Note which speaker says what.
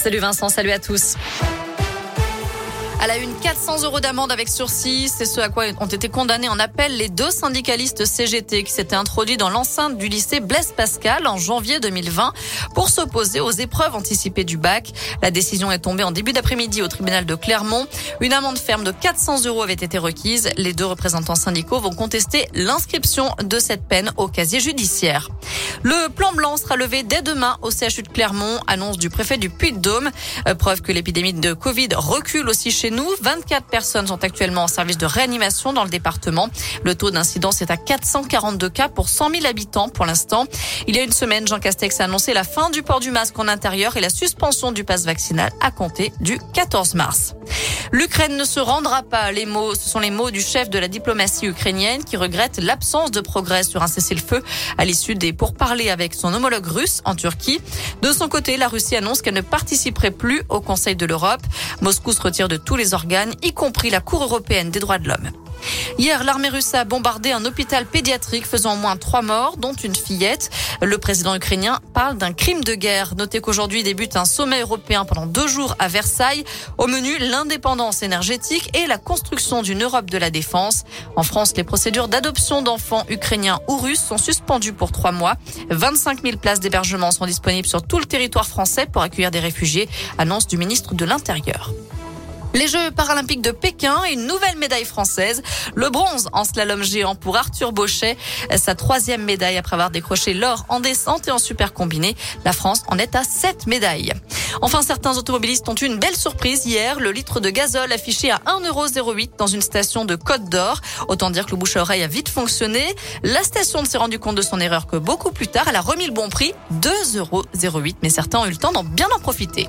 Speaker 1: Salut Vincent, salut à tous. À la une, 400 euros d'amende avec sursis. C'est ce à quoi ont été condamnés en appel les deux syndicalistes CGT qui s'étaient introduits dans l'enceinte du lycée Blaise Pascal en janvier 2020 pour s'opposer aux épreuves anticipées du bac. La décision est tombée en début d'après-midi au tribunal de Clermont. Une amende ferme de 400 euros avait été requise. Les deux représentants syndicaux vont contester l'inscription de cette peine au casier judiciaire. Le plan blanc sera levé dès demain au CHU de Clermont, annonce du préfet du Puy-de-Dôme. Euh, preuve que l'épidémie de Covid recule aussi chez nous. 24 personnes sont actuellement en service de réanimation dans le département. Le taux d'incidence est à 442 cas pour 100 000 habitants pour l'instant. Il y a une semaine, Jean Castex a annoncé la fin du port du masque en intérieur et la suspension du passe vaccinal à compter du 14 mars. L'Ukraine ne se rendra pas. Les mots, ce sont les mots du chef de la diplomatie ukrainienne qui regrette l'absence de progrès sur un cessez-le-feu à l'issue des pourparlers avec son homologue russe en Turquie. De son côté, la Russie annonce qu'elle ne participerait plus au Conseil de l'Europe. Moscou se retire de tous les organes, y compris la Cour européenne des droits de l'homme. Hier, l'armée russe a bombardé un hôpital pédiatrique faisant au moins trois morts, dont une fillette. Le président ukrainien parle d'un crime de guerre. Notez qu'aujourd'hui débute un sommet européen pendant deux jours à Versailles. Au menu, l'indépendance énergétique et la construction d'une Europe de la défense. En France, les procédures d'adoption d'enfants ukrainiens ou russes sont suspendues pour trois mois. 25 000 places d'hébergement sont disponibles sur tout le territoire français pour accueillir des réfugiés, annonce du ministre de l'Intérieur. Les Jeux paralympiques de Pékin, une nouvelle médaille française, le bronze en slalom géant pour Arthur Bauchet, sa troisième médaille après avoir décroché l'or en descente et en super combiné. La France en est à sept médailles. Enfin, certains automobilistes ont eu une belle surprise hier, le litre de gazole affiché à 1,08€ dans une station de Côte d'Or. Autant dire que le bouche à oreille a vite fonctionné. La station ne s'est rendue compte de son erreur que beaucoup plus tard. Elle a remis le bon prix, 2,08€, mais certains ont eu le temps d'en bien en profiter.